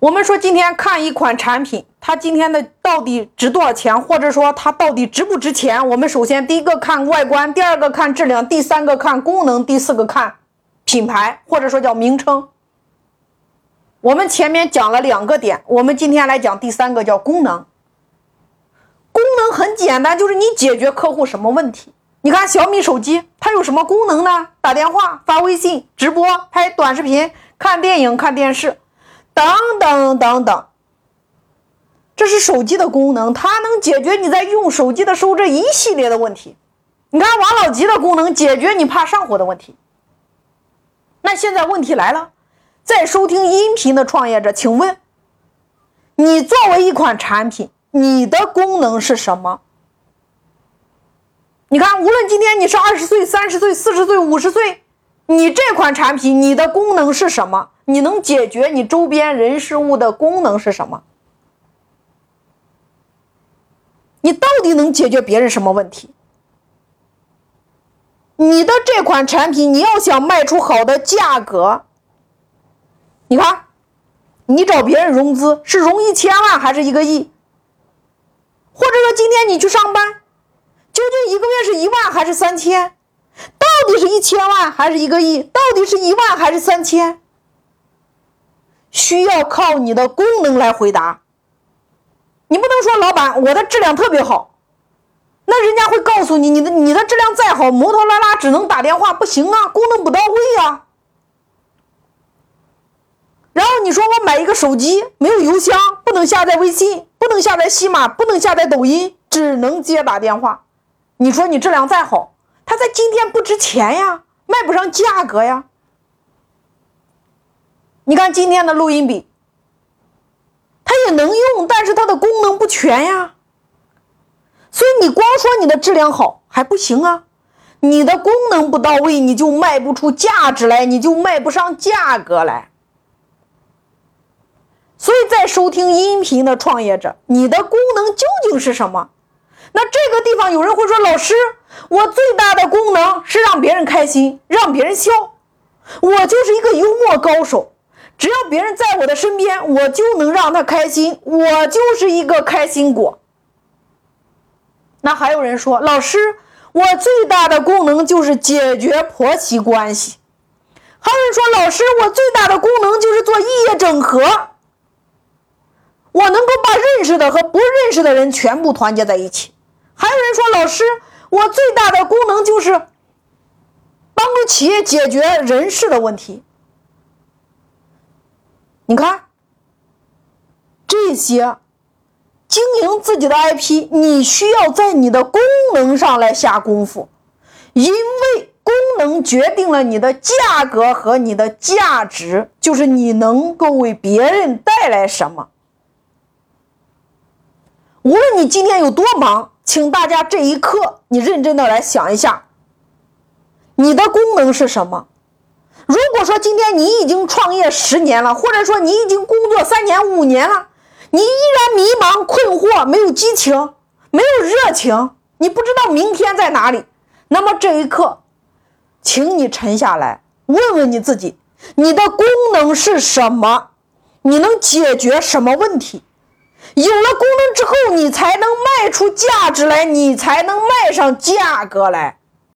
我们说今天看一款产品，它今天的到底值多少钱，或者说它到底值不值钱？我们首先第一个看外观，第二个看质量，第三个看功能，第四个看品牌，或者说叫名称。我们前面讲了两个点，我们今天来讲第三个，叫功能。功能很简单，就是你解决客户什么问题。你看小米手机，它有什么功能呢？打电话、发微信、直播、拍短视频、看电影、看电视。等等等等，这是手机的功能，它能解决你在用手机的时候这一系列的问题。你看王老吉的功能，解决你怕上火的问题。那现在问题来了，在收听音频的创业者，请问，你作为一款产品，你的功能是什么？你看，无论今天你是二十岁、三十岁、四十岁、五十岁，你这款产品，你的功能是什么？你能解决你周边人事物的功能是什么？你到底能解决别人什么问题？你的这款产品，你要想卖出好的价格，你看，你找别人融资是融一千万还是一个亿？或者说今天你去上班，究竟一个月是一万还是三千？到底是一千万还是一个亿？到底是一万还是三千？需要靠你的功能来回答，你不能说老板我的质量特别好，那人家会告诉你，你的你的质量再好，摩托罗拉只能打电话，不行啊，功能不到位啊。然后你说我买一个手机，没有邮箱，不能下载微信，不能下载西马，不能下载抖音，只能接打电话。你说你质量再好，它在今天不值钱呀，卖不上价格呀。你看今天的录音笔，它也能用，但是它的功能不全呀。所以你光说你的质量好还不行啊，你的功能不到位，你就卖不出价值来，你就卖不上价格来。所以在收听音频的创业者，你的功能究竟是什么？那这个地方有人会说，老师，我最大的功能是让别人开心，让别人笑，我就是一个幽默高手。只要别人在我的身边，我就能让他开心，我就是一个开心果。那还有人说，老师，我最大的功能就是解决婆媳关系。还有人说，老师，我最大的功能就是做异业整合，我能够把认识的和不认识的人全部团结在一起。还有人说，老师，我最大的功能就是帮助企业解决人事的问题。你看，这些经营自己的 IP，你需要在你的功能上来下功夫，因为功能决定了你的价格和你的价值，就是你能够为别人带来什么。无论你今天有多忙，请大家这一刻你认真的来想一下，你的功能是什么。如果说今天你已经创业十年了，或者说你已经工作三年五年了，你依然迷茫困惑，没有激情，没有热情，你不知道明天在哪里，那么这一刻，请你沉下来，问问你自己，你的功能是什么？你能解决什么问题？有了功能之后，你才能卖出价值来，你才能卖上价格来。